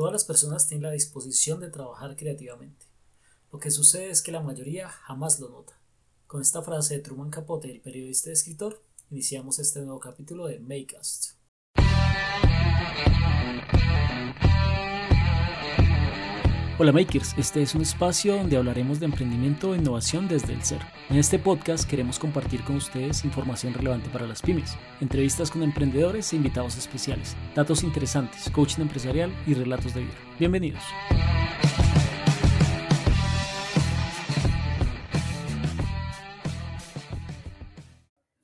Todas las personas tienen la disposición de trabajar creativamente. Lo que sucede es que la mayoría jamás lo nota. Con esta frase de Truman Capote, el periodista y escritor, iniciamos este nuevo capítulo de Makecast. Hola Makers, este es un espacio donde hablaremos de emprendimiento e innovación desde el ser. En este podcast queremos compartir con ustedes información relevante para las pymes, entrevistas con emprendedores e invitados especiales, datos interesantes, coaching empresarial y relatos de vida. Bienvenidos.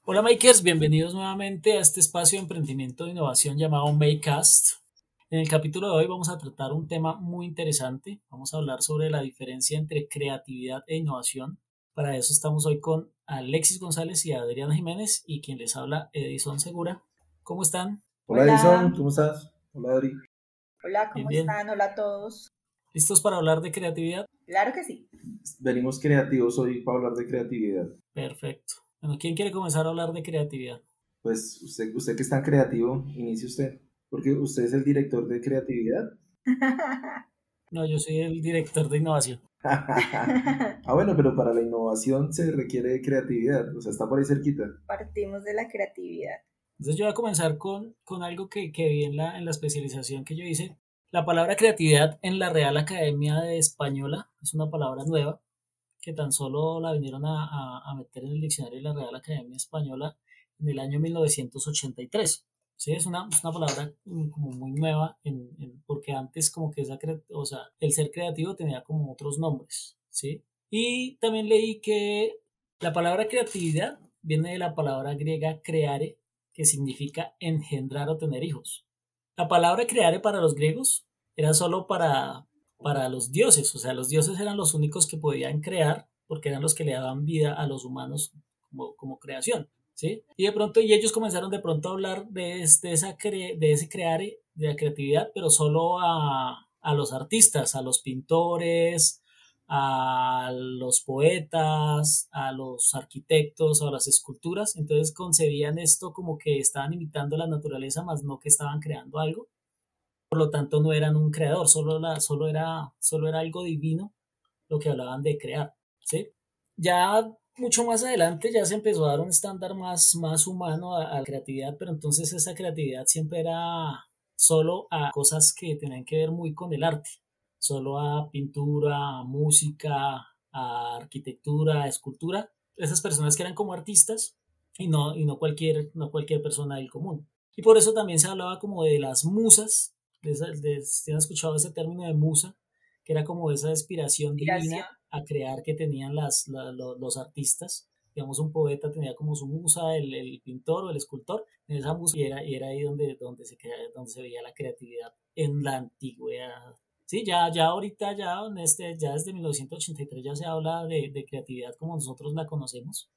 Hola Makers, bienvenidos nuevamente a este espacio de emprendimiento e innovación llamado Makecast. En el capítulo de hoy vamos a tratar un tema muy interesante. Vamos a hablar sobre la diferencia entre creatividad e innovación. Para eso estamos hoy con Alexis González y Adriana Jiménez y quien les habla Edison Segura. ¿Cómo están? Hola, Edison, ¿cómo estás? Hola Adri. Hola, ¿cómo están? Hola a todos. ¿Listos para hablar de creatividad? Claro que sí. Venimos creativos hoy para hablar de creatividad. Perfecto. Bueno, ¿quién quiere comenzar a hablar de creatividad? Pues usted, usted que es tan creativo, inicie usted. Porque usted es el director de creatividad. No, yo soy el director de innovación. ah, bueno, pero para la innovación se requiere creatividad, o sea, está por ahí cerquita. Partimos de la creatividad. Entonces yo voy a comenzar con, con algo que, que vi en la, en la especialización que yo hice. La palabra creatividad en la Real Academia de Española es una palabra nueva que tan solo la vinieron a, a, a meter en el diccionario de la Real Academia Española en el año 1983. Sí, es una, una palabra como muy nueva, en, porque antes como que esa, o sea, el ser creativo tenía como otros nombres, ¿sí? Y también leí que la palabra creatividad viene de la palabra griega creare, que significa engendrar o tener hijos. La palabra creare para los griegos era solo para, para los dioses, o sea, los dioses eran los únicos que podían crear porque eran los que le daban vida a los humanos como, como creación. ¿Sí? Y de pronto, y ellos comenzaron de pronto a hablar de, esa de ese crear, de la creatividad, pero solo a, a los artistas, a los pintores, a los poetas, a los arquitectos, a las esculturas. Entonces concebían esto como que estaban imitando la naturaleza, más no que estaban creando algo. Por lo tanto, no eran un creador, solo, la, solo, era, solo era algo divino lo que hablaban de crear. ¿sí? Ya mucho más adelante ya se empezó a dar un estándar más, más humano a, la creatividad, pero entonces esa creatividad siempre era solo a cosas que tenían que ver muy con el arte, solo a pintura, a música, a arquitectura, escultura, esas personas que eran como artistas y no, y no, cualquier, no cualquier persona del común. Y por eso también se hablaba como de las musas, de, de, han escuchado ese término de musa, que era como esa inspiración divina a crear que tenían las, los, artistas. Digamos, un poeta tenía como su musa, el, el pintor o el escultor, en esa musa y era, y era ahí donde, donde, se donde se veía la creatividad en la antigüedad. Sí, ya, ya ahorita, ya, en este, ya desde 1983 ya se habla de, de creatividad como nosotros la conocemos,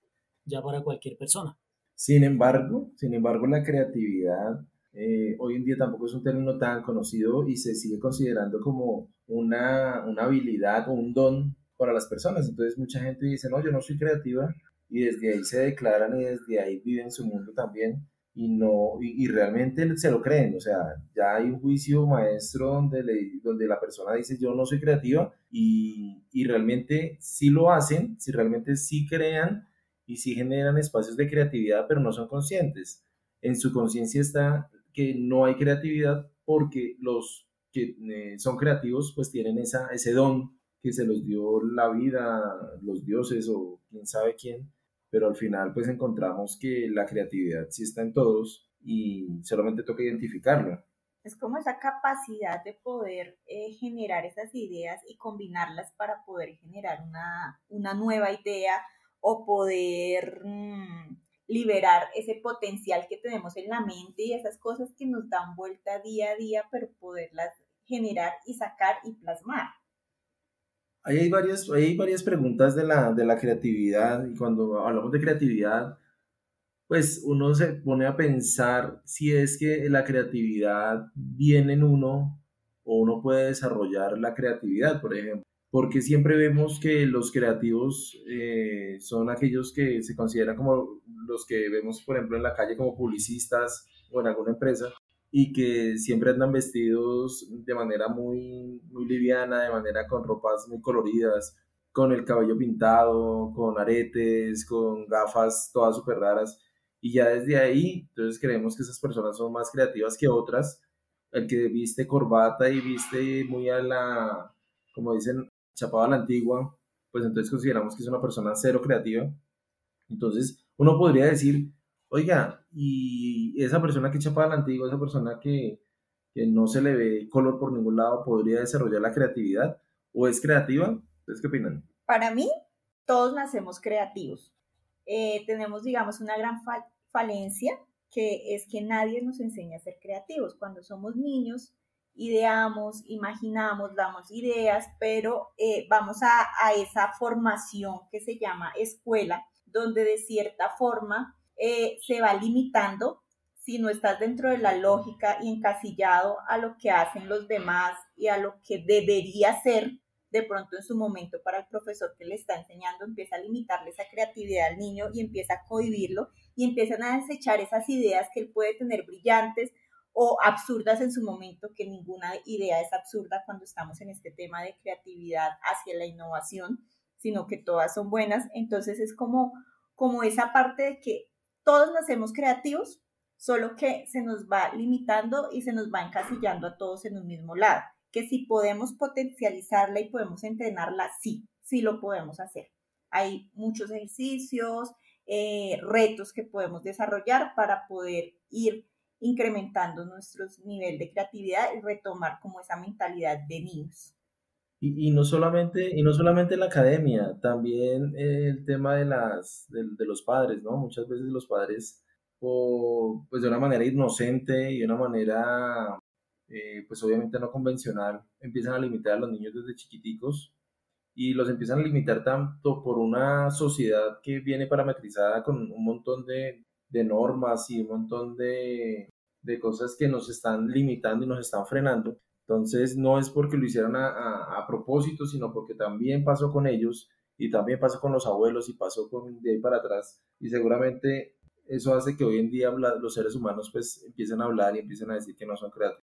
ya para cualquier persona. Sin embargo, sin embargo, la creatividad eh, hoy en día tampoco es un término tan conocido y se sigue considerando como una, una habilidad o un don para las personas. Entonces mucha gente dice, no, yo no soy creativa y desde ahí se declaran y desde ahí viven su mundo también y no y, realmente se lo creen, o sea, ya hay un juicio maestro donde, le, donde la persona dice yo no soy creativa y, y realmente sí lo hacen, si realmente sí crean y sí generan espacios de creatividad, pero no son conscientes. En su conciencia está que no hay creatividad porque los que eh, son creativos pues tienen esa, ese don que se los dio la vida, los dioses o quién sabe quién, pero al final pues encontramos que la creatividad sí está en todos y solamente toca identificarla. Es como esa capacidad de poder eh, generar esas ideas y combinarlas para poder generar una, una nueva idea o poder mm, liberar ese potencial que tenemos en la mente y esas cosas que nos dan vuelta día a día, pero poderlas generar y sacar y plasmar. Hay varias, hay varias preguntas de la, de la creatividad y cuando hablamos de creatividad, pues uno se pone a pensar si es que la creatividad viene en uno o uno puede desarrollar la creatividad, por ejemplo. Porque siempre vemos que los creativos eh, son aquellos que se consideran como los que vemos, por ejemplo, en la calle como publicistas o en alguna empresa, y que siempre andan vestidos de manera muy, muy liviana, de manera con ropas muy coloridas, con el cabello pintado, con aretes, con gafas todas súper raras. Y ya desde ahí, entonces creemos que esas personas son más creativas que otras. El que viste corbata y viste muy a la, como dicen, chapado a la antigua, pues entonces consideramos que es una persona cero creativa. Entonces, uno podría decir, oiga, y esa persona que chapaba a la antigua, esa persona que, que no se le ve color por ningún lado, podría desarrollar la creatividad o es creativa. ¿Ustedes qué opinan? Para mí, todos nacemos creativos. Eh, tenemos, digamos, una gran falencia que es que nadie nos enseña a ser creativos. Cuando somos niños, ideamos, imaginamos, damos ideas, pero eh, vamos a, a, esa formación que se llama escuela, donde de cierta forma eh, se va limitando si no estás dentro de la lógica y encasillado a lo que hacen los demás y a lo que debería ser, de pronto en su momento para el profesor que le está enseñando empieza a limitarle esa creatividad al niño y empieza a cohibirlo y empiezan a desechar esas ideas que él puede tener brillantes o absurdas en su momento, que ninguna idea es absurda cuando estamos en este tema de creatividad hacia la innovación, sino que todas son buenas. Entonces es como, como esa parte de que todos nacemos creativos, solo que se nos va limitando y se nos va encasillando a todos en un mismo lado. Que si podemos potencializarla y podemos entrenarla, sí, sí lo podemos hacer. Hay muchos ejercicios, eh, retos que podemos desarrollar para poder ir incrementando nuestro nivel de creatividad y retomar como esa mentalidad de niños. Y, no solamente, y no solamente en la academia, también el tema de, las, de, los padres, ¿no? Muchas veces los padres, o, pues de una manera inocente y de una manera, eh, pues obviamente no convencional, empiezan a limitar a los niños desde chiquiticos y los empiezan a limitar tanto por una sociedad que viene parametrizada con un montón de, de normas y un montón de, de, cosas que nos están limitando y nos están frenando. Entonces, no es porque lo hicieron a, a, a, propósito, sino porque también pasó con ellos y también pasó con los abuelos y pasó con de ahí para atrás. Y seguramente eso hace que hoy en día los seres humanos pues empiecen a hablar y empiecen a decir que no son creativos.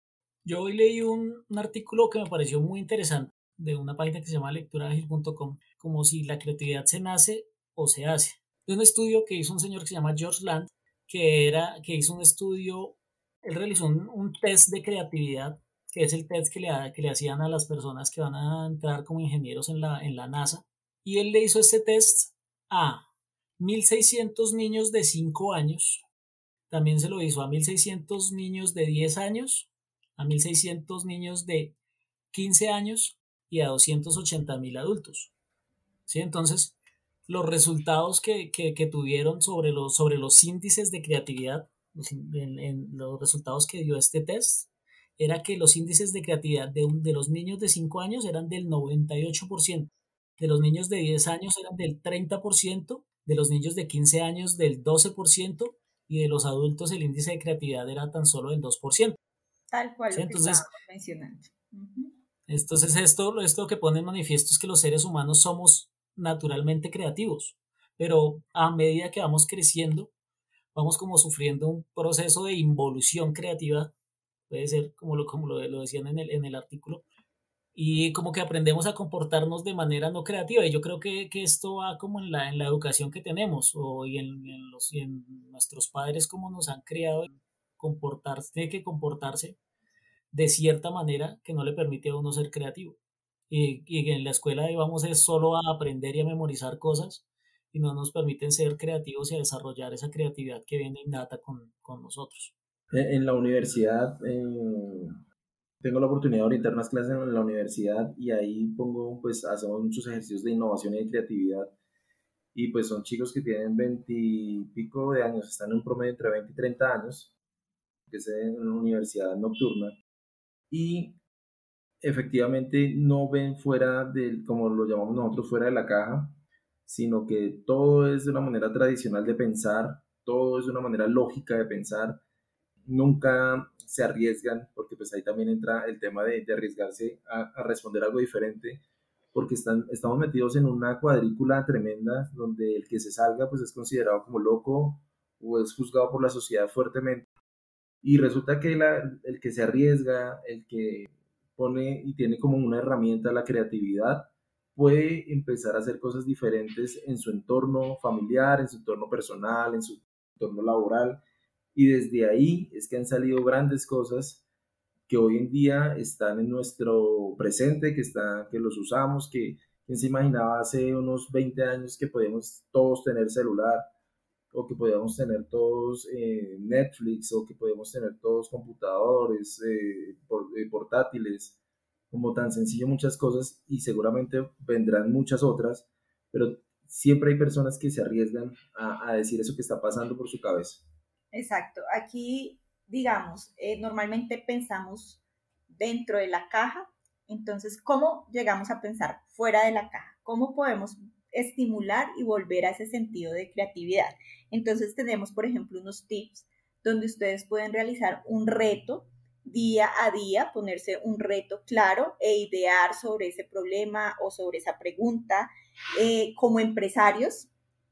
Yo hoy leí un, un artículo que me pareció muy interesante de una página que se llama lecturaagil.com, como si la creatividad se nace o se hace de un estudio que hizo un señor que se llama George Land, que, era, que hizo un estudio, él realizó un, test de creatividad, que es el test que le, que le hacían a las personas que van a entrar como ingenieros en la, en la NASA, y él le hizo este test a 1.600 niños de 5 años, también se lo hizo a 1.600 niños de 10 años, a 1.600 niños de 15 años y a 280.000 adultos. ¿Sí? Entonces, los resultados que, que, tuvieron sobre los, sobre los índices de creatividad, en, los resultados que dio este test, era que los índices de creatividad de, de los niños de 5 años eran del 98%, de los niños de 10 años eran del 30%, de los niños de 15 años del 12% y de los adultos el índice de creatividad era tan solo del 2%. Tal cual lo entonces, que mencionando. Entonces esto, esto que pone en manifiesto es que los seres humanos somos naturalmente creativos, pero a medida que vamos creciendo, vamos como sufriendo un proceso de involución creativa, puede ser como lo, como lo, decían en el, en el artículo, y como que aprendemos a comportarnos de manera no creativa. Y yo creo que, que esto va como en la, en la educación que tenemos o, y, en, en los, en nuestros padres como nos han creado, comportarse, tiene que comportarse de cierta manera que no le permite a uno ser creativo y, y en la escuela íbamos es solo a aprender y a memorizar cosas y no nos permiten ser creativos y a desarrollar esa creatividad que viene innata con, con nosotros. En la universidad, eh, tengo la oportunidad de orientar unas clases en la universidad y ahí pongo, pues hacemos muchos ejercicios de innovación y de creatividad. Y pues son chicos que tienen 20 y pico de años, están en un promedio entre 20 y 30 años, que es en una universidad nocturna. Y efectivamente no ven fuera del, como lo llamamos nosotros, fuera de la caja, sino que todo es de una manera tradicional de pensar, todo es de una manera lógica de pensar, nunca se arriesgan, porque pues ahí también entra el tema de, de arriesgarse a, responder algo diferente, porque están, estamos metidos en una cuadrícula tremenda donde el que se salga pues es considerado como loco o es juzgado por la sociedad fuertemente Y resulta que el que se arriesga, el que pone y tiene como una herramienta la creatividad, puede empezar a hacer cosas diferentes en su entorno familiar, en su entorno personal, en su entorno laboral. Y desde ahí es que han salido grandes cosas que hoy en día están en nuestro presente, que, está, que los usamos, que quien se imaginaba hace unos 20 años que podíamos todos tener celular, o que podíamos tener todos eh, Netflix, o que podíamos tener todos computadores, eh, eh, portátiles, como tan sencillo muchas cosas y seguramente vendrán muchas otras, pero siempre hay personas que se arriesgan a, decir eso que está pasando por su cabeza. Exacto. Aquí, digamos, normalmente pensamos dentro de la caja, entonces, ¿cómo llegamos a pensar fuera de la caja? ¿Cómo podemos estimular y volver a ese sentido de creatividad? Entonces tenemos, por ejemplo, unos tips donde ustedes pueden realizar un reto día a día, ponerse un reto claro e idear sobre ese problema o sobre esa pregunta. Eh, como empresarios,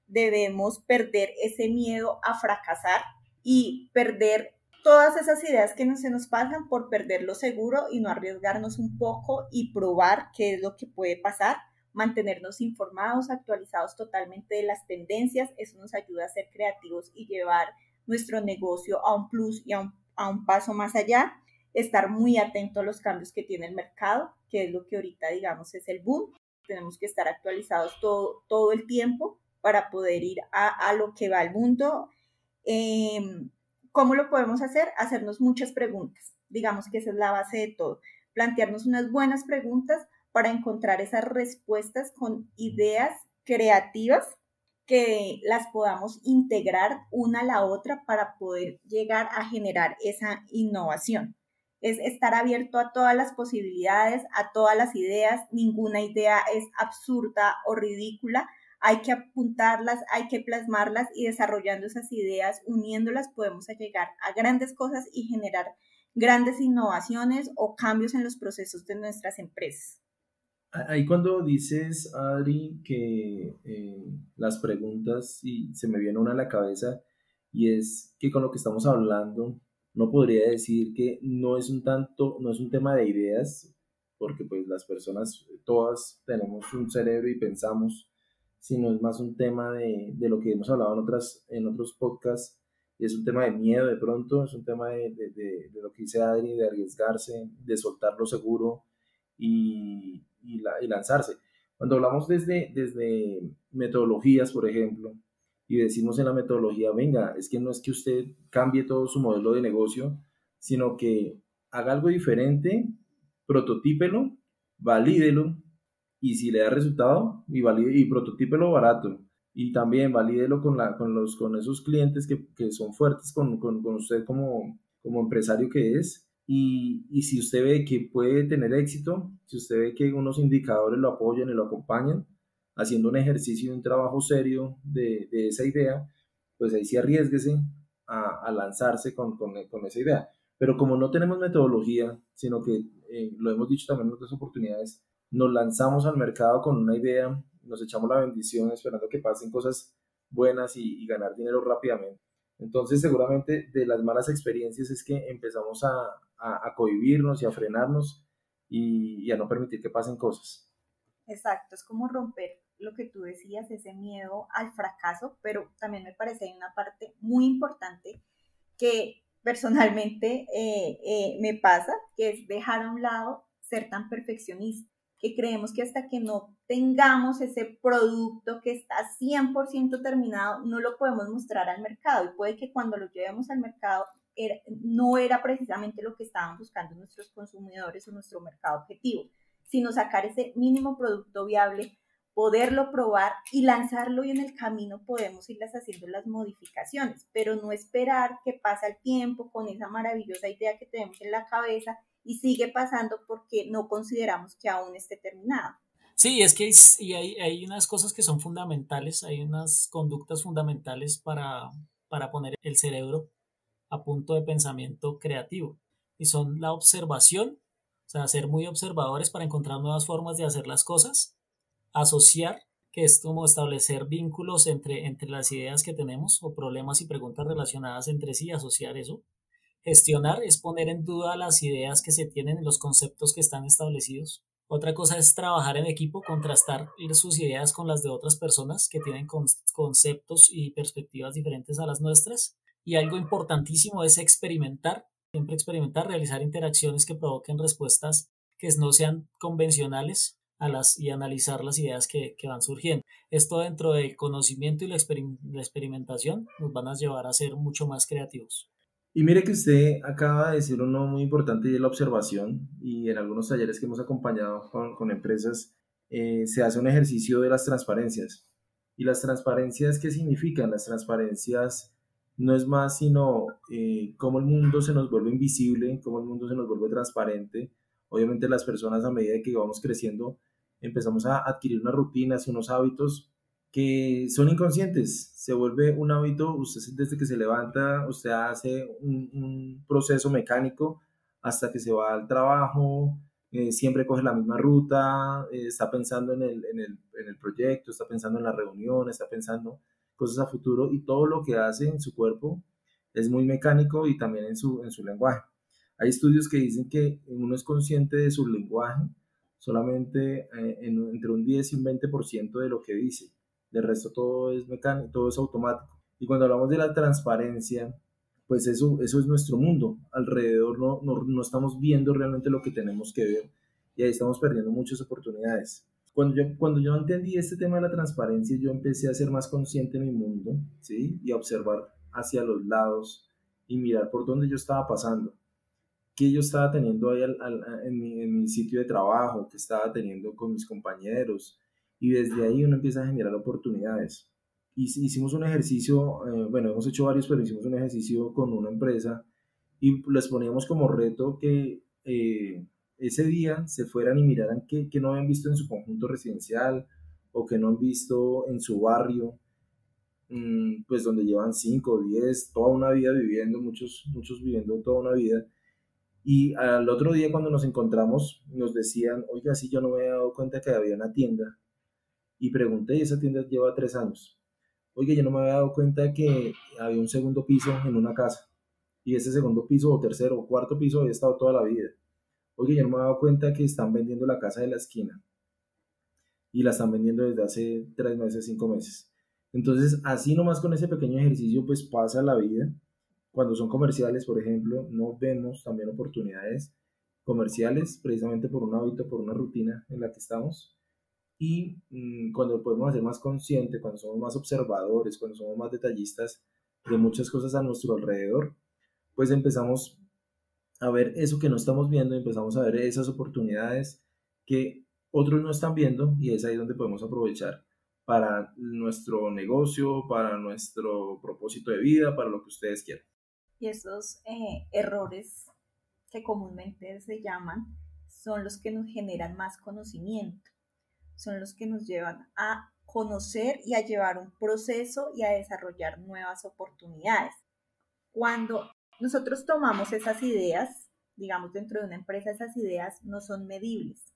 debemos perder ese miedo a fracasar y perder todas esas ideas que no se nos pasan por perder lo seguro y no arriesgarnos un poco y probar qué es lo que puede pasar mantenernos informados, actualizados totalmente de las tendencias. Eso nos ayuda a ser creativos y llevar nuestro negocio a un plus y a un, a un paso más allá. Estar muy atento a los cambios que tiene el mercado, que es lo que ahorita, digamos, es el boom. Tenemos que estar actualizados todo, todo el tiempo para poder ir a, a lo que va al mundo. Em, ¿Cómo lo podemos hacer? Hacernos muchas preguntas. Digamos que esa es la base de todo. Plantearnos unas buenas preguntas para encontrar esas respuestas con ideas creativas que las podamos integrar una a la otra para poder llegar a generar esa innovación. Es estar abierto a todas las posibilidades, a todas las ideas. Ninguna idea es absurda o ridícula. Hay que apuntarlas, hay que plasmarlas y desarrollando esas ideas, uniéndolas, podemos llegar a grandes cosas y generar grandes innovaciones o cambios en los procesos de nuestras empresas. Ahí cuando dices, Adri, que eh, las preguntas, y se me viene una a la cabeza, y es que con lo que estamos hablando, no podría decir que no es un tanto, no es un tema de ideas, porque pues las personas todas tenemos un cerebro y pensamos, sino es más un tema de, de lo que hemos hablado en, otras, en otros podcasts, y es un tema de miedo de pronto, es un tema de, de, de, lo que dice Adri, de arriesgarse, de soltar lo seguro, y, y, lanzarse. Cuando hablamos desde, desde metodologías, por ejemplo, y decimos en la metodología, venga, es que no es que usted cambie todo su modelo de negocio, sino que haga algo diferente, prototípelo, valídelo, y si le da resultado, y, valide, y prototípelo barato. Y también valídelo con, la, con, los, con esos clientes que, que son fuertes con, con, con usted como, como empresario que es, y, y, si usted ve que puede tener éxito, si usted ve que unos indicadores lo apoyan y lo acompañan, haciendo un ejercicio y un trabajo serio de, de esa idea, pues ahí sí arriesguese a, a lanzarse con, con, con, esa idea. Pero como no tenemos metodología, sino que eh, lo hemos dicho también en otras oportunidades, nos lanzamos al mercado con una idea, nos echamos la bendición esperando que pasen cosas buenas y, y ganar dinero rápidamente. Entonces, seguramente de las malas experiencias es que empezamos a, a, cohibirnos y a frenarnos y, a no permitir que pasen cosas. Exacto, es como romper lo que tú decías, ese miedo al fracaso, pero también me parece hay una parte muy importante que personalmente eh, eh, me pasa, que es dejar a un lado ser tan perfeccionista que creemos que hasta que no tengamos ese producto que está 100% terminado, no lo podemos mostrar al mercado. Y puede que cuando lo llevemos al mercado no era precisamente lo que estaban buscando nuestros consumidores o nuestro mercado objetivo, sino sacar ese mínimo producto viable, poderlo probar y lanzarlo y en el camino podemos irlas haciendo las modificaciones, pero no esperar que pase el tiempo con esa maravillosa idea que tenemos en la cabeza y sigue pasando porque no consideramos que aún esté terminado. Sí, es que hay, y hay, hay, unas cosas que son fundamentales, hay unas conductas fundamentales para, para poner el cerebro a punto de pensamiento creativo y son la observación, o sea, ser muy observadores para encontrar nuevas formas de hacer las cosas, asociar, que es como establecer vínculos entre, entre las ideas que tenemos o problemas y preguntas relacionadas entre sí, asociar eso, Gestionar es poner en duda las ideas que se tienen, los conceptos que están establecidos. Otra cosa es trabajar en equipo, contrastar sus ideas con las de otras personas que tienen conceptos y perspectivas diferentes a las nuestras. Y algo importantísimo es experimentar, siempre experimentar, realizar interacciones que provoquen respuestas que no sean convencionales a las, y analizar las ideas que, van surgiendo. Esto dentro del conocimiento y la, la experimentación nos van a llevar a ser mucho más creativos. Y mire que usted acaba de decir uno muy importante y es la observación. Y en algunos talleres que hemos acompañado con, empresas eh, se hace un ejercicio de las transparencias. ¿Y las transparencias qué significan? Las transparencias no es más sino eh, cómo el mundo se nos vuelve invisible, cómo el mundo se nos vuelve transparente. Obviamente las personas a medida que vamos creciendo empezamos a adquirir unas rutinas y unos hábitos que son inconscientes. Se vuelve un hábito, usted desde que se levanta, usted hace un, proceso mecánico hasta que se va al trabajo, eh, siempre coge la misma ruta, eh, está pensando en el, en, el, en el, proyecto, está pensando en la reunión, está pensando cosas a futuro y todo lo que hace en su cuerpo es muy mecánico y también en su, en su lenguaje. Hay estudios que dicen que uno es consciente de su lenguaje solamente eh, entre un 10 y un 20% de lo que dice. De resto todo es mecánico, todo es automático. Y cuando hablamos de la transparencia, pues eso, eso es nuestro mundo. Alrededor no, no, no estamos viendo realmente lo que tenemos que ver y ahí estamos perdiendo muchas oportunidades. Cuando yo, cuando yo entendí este tema de la transparencia, yo empecé a ser más consciente en mi mundo, ¿sí? Y a observar hacia los lados y mirar por dónde yo estaba pasando, qué yo estaba teniendo ahí en, mi, en mi sitio de trabajo, qué estaba teniendo con mis compañeros, y desde ahí uno empieza a generar oportunidades. Hicimos un ejercicio, eh, bueno, hemos hecho varios, pero hicimos un ejercicio con una empresa y les poníamos como reto que eh, ese día se fueran y miraran qué, no habían visto en su conjunto residencial o que no han visto en su barrio, mm, pues donde llevan 5, 10, toda una vida viviendo, muchos, muchos viviendo toda una vida. Y al otro día cuando nos encontramos nos decían, oiga, sí, yo no me había dado cuenta que había una tienda y pregunté, y esa tienda lleva tres años. Oye, yo no me había dado cuenta que había un segundo piso en una casa. Y ese segundo piso, o tercero, o cuarto piso, había estado toda la vida. Oye, yo no me había dado cuenta que están vendiendo la casa de la esquina. Y la están vendiendo desde hace tres meses, cinco meses. Entonces, así nomás con ese pequeño ejercicio, pues pasa la vida. Cuando son comerciales, por ejemplo, no vemos también oportunidades comerciales, precisamente por un hábito, por una rutina en la que estamos y mm, cuando podemos ser más conscientes, cuando somos más observadores, cuando somos más detallistas de muchas cosas a nuestro alrededor, pues empezamos a ver eso que no estamos viendo, empezamos a ver esas oportunidades que otros no están viendo y es ahí donde podemos aprovechar para nuestro negocio, para nuestro propósito de vida, para lo que ustedes quieran. Y esos eh, errores que comúnmente se llaman son los que nos generan más conocimiento son los que nos llevan a conocer y a llevar un proceso y a desarrollar nuevas oportunidades. Cuando nosotros tomamos esas ideas, digamos dentro de una empresa, esas ideas no son medibles.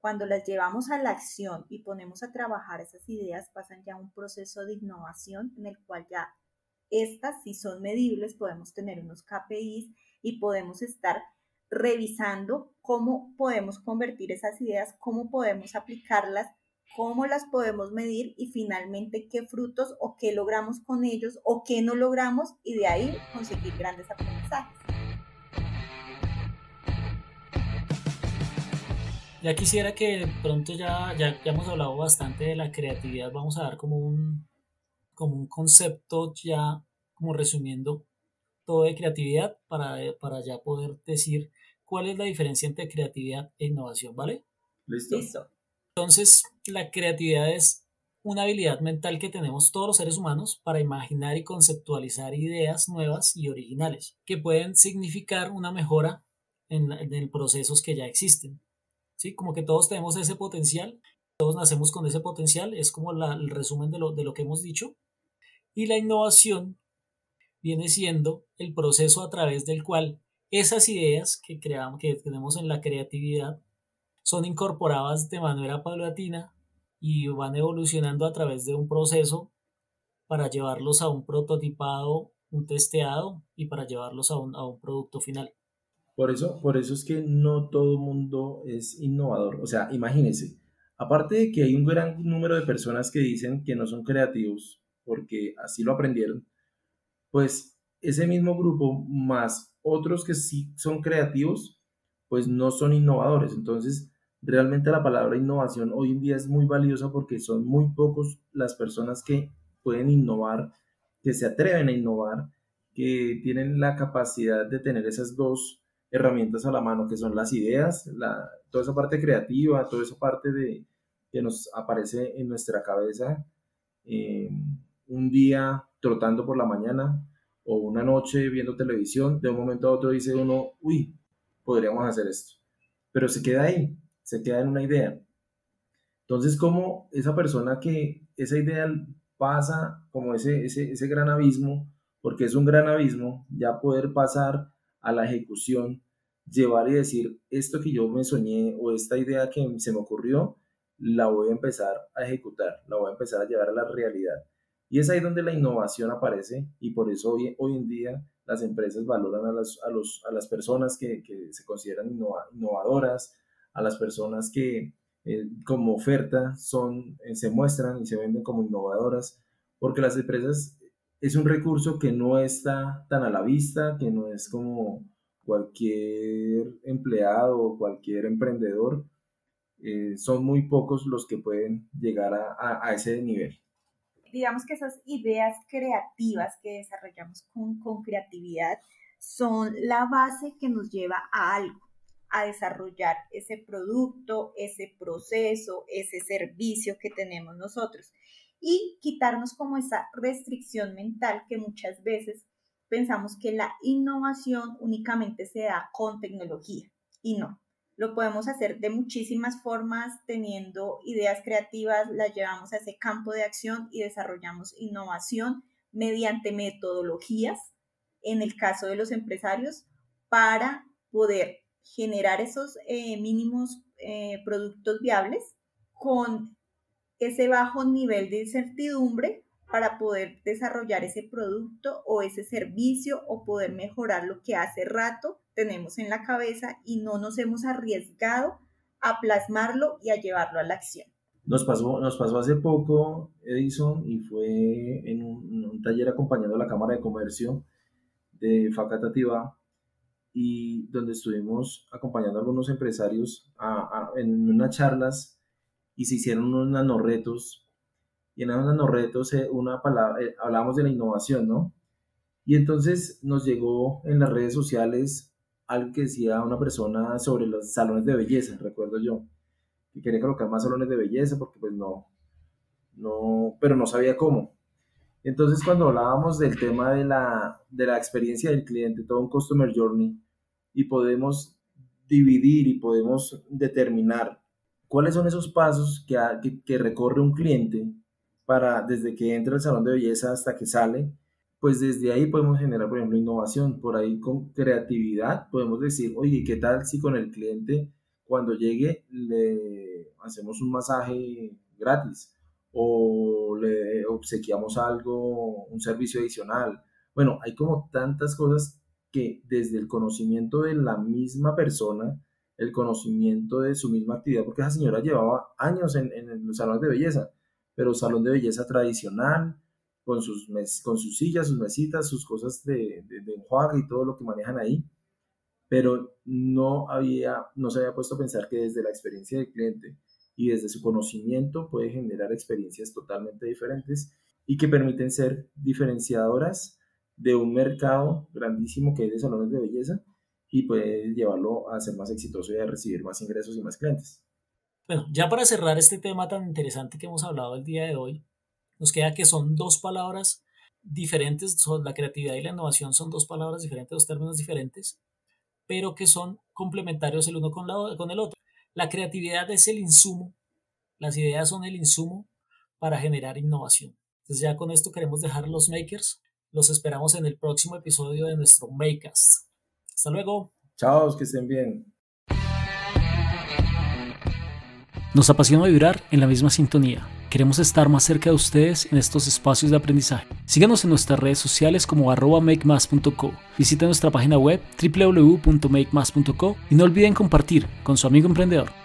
Cuando las llevamos a la acción y ponemos a trabajar esas ideas, pasan ya un proceso de innovación en el cual ya estas, si son medibles, podemos tener unos KPIs y podemos estar revisando cómo podemos convertir esas ideas, cómo podemos aplicarlas, cómo las podemos medir y finalmente qué frutos o qué logramos con ellos o qué no logramos y de ahí conseguir grandes aprendizajes. Ya quisiera que pronto ya, ya, ya, hemos hablado bastante de la creatividad, vamos a dar como un, como un concepto ya, como resumiendo todo de creatividad para, para ya poder decir cuál es la diferencia entre creatividad e innovación, ¿vale? Listo. Entonces, la creatividad es una habilidad mental que tenemos todos los seres humanos para imaginar y conceptualizar ideas nuevas y originales que pueden significar una mejora en, en procesos que ya existen. ¿Sí? Como que todos tenemos ese potencial, todos nacemos con ese potencial, es como el resumen de lo, de lo que hemos dicho. Y la innovación viene siendo el proceso a través del cual esas ideas que creamos, que tenemos en la creatividad, son incorporadas de manera paulatina y van evolucionando a través de un proceso para llevarlos a un prototipado un testeado y para llevarlos a un, a un producto final. Por eso, por eso es que no todo mundo es innovador. O sea, imagínense, aparte de que hay un gran número de personas que dicen que no son creativos porque así lo aprendieron, pues ese mismo grupo más otros que sí son creativos, pues no son innovadores. Entonces, realmente la palabra innovación hoy en día es muy valiosa porque son muy pocos las personas que pueden innovar, que se atreven a innovar, que tienen la capacidad de tener esas dos herramientas a la mano, que son las ideas, la, toda esa parte creativa, toda esa parte de, que nos aparece en nuestra cabeza eh, un día trotando por la mañana o una noche viendo televisión, de un momento a otro dice uno, uy, podríamos hacer esto. Pero se queda ahí, se queda en una idea. Entonces, como esa persona que esa idea pasa como ese, ese, ese gran abismo, porque es un gran abismo, ya poder pasar a la ejecución, llevar y decir, esto que yo me soñé o esta idea que se me ocurrió, la voy a empezar a ejecutar, la voy a empezar a llevar a la realidad. Y es ahí donde la innovación aparece y por eso hoy, en día las empresas valoran a las, a los, a las personas que, se consideran innovadoras, a las personas que eh, como oferta son, eh, se muestran y se venden como innovadoras, porque las empresas es un recurso que no está tan a la vista, que no es como cualquier empleado o cualquier emprendedor. Eh, son muy pocos los que pueden llegar a, ese nivel. Digamos que esas ideas creativas que desarrollamos con, creatividad son la base que nos lleva a algo a desarrollar ese producto, ese proceso, ese servicio que tenemos nosotros y quitarnos como esa restricción mental que muchas veces pensamos que la innovación únicamente se da con tecnología y no. Lo podemos hacer de muchísimas formas, teniendo ideas creativas, las llevamos a ese campo de acción y desarrollamos innovación mediante metodologías, en el caso de los empresarios, para poder generar esos eh, mínimos eh, productos viables con ese bajo nivel de incertidumbre para poder desarrollar ese producto o ese servicio o poder mejorar lo que hace rato tenemos en la cabeza y no nos hemos arriesgado a plasmarlo y a llevarlo a la acción. Nos pasó, nos pasó hace poco, Edison, y fue en un, un taller acompañando a la Cámara de Comercio de Facatativa, y donde estuvimos acompañando a algunos empresarios en unas charlas y se hicieron unos nanorretos. Y en esos nanorretos eh, una palabra, eh, hablábamos de la innovación, ¿no? Y entonces nos llegó en las redes sociales algo que decía una persona sobre los salones de belleza, recuerdo yo, que quería colocar más salones de belleza porque pues no, no, pero no sabía cómo. Entonces cuando hablábamos del tema de la, de la experiencia del cliente, todo un customer journey, y podemos dividir y podemos determinar cuáles son esos pasos que, que, recorre un cliente para desde que entra al salón de belleza hasta que sale, pues desde ahí podemos generar, por ejemplo, innovación. Por ahí con creatividad podemos decir, oye, ¿qué tal si con el cliente cuando llegue le hacemos un masaje gratis o le obsequiamos algo, un servicio adicional? Bueno, hay como tantas cosas que desde el conocimiento de la misma persona, el conocimiento de su misma actividad, porque esa señora llevaba años en, en los salones de belleza, pero salón de belleza tradicional, con sus, con sus sillas, sus mesitas, sus cosas de, de, enjuague y todo lo que manejan ahí, pero no, había, no se había puesto a pensar que desde la experiencia del cliente y desde su conocimiento puede generar experiencias totalmente diferentes y que permiten ser diferenciadoras de un mercado grandísimo que es de salones de belleza y puede llevarlo a ser más exitoso y a recibir más ingresos y más clientes. Bueno, ya para cerrar este tema tan interesante que hemos hablado el día de hoy, nos queda que son dos palabras diferentes, la creatividad y la innovación son dos palabras diferentes, dos términos diferentes, pero que son complementarios el uno con el otro. La creatividad es el insumo, las ideas son el insumo para generar innovación. Entonces ya con esto queremos dejar los makers los esperamos en el próximo episodio de nuestro Makecast. Hasta luego. Chao, que estén bien. Nos apasiona vibrar en la misma sintonía Queremos estar más cerca de ustedes en estos espacios de aprendizaje. Síganos en nuestras redes sociales como arroba makemas.co. Visiten nuestra página web www.makemas.co y no olviden compartir con su amigo emprendedor.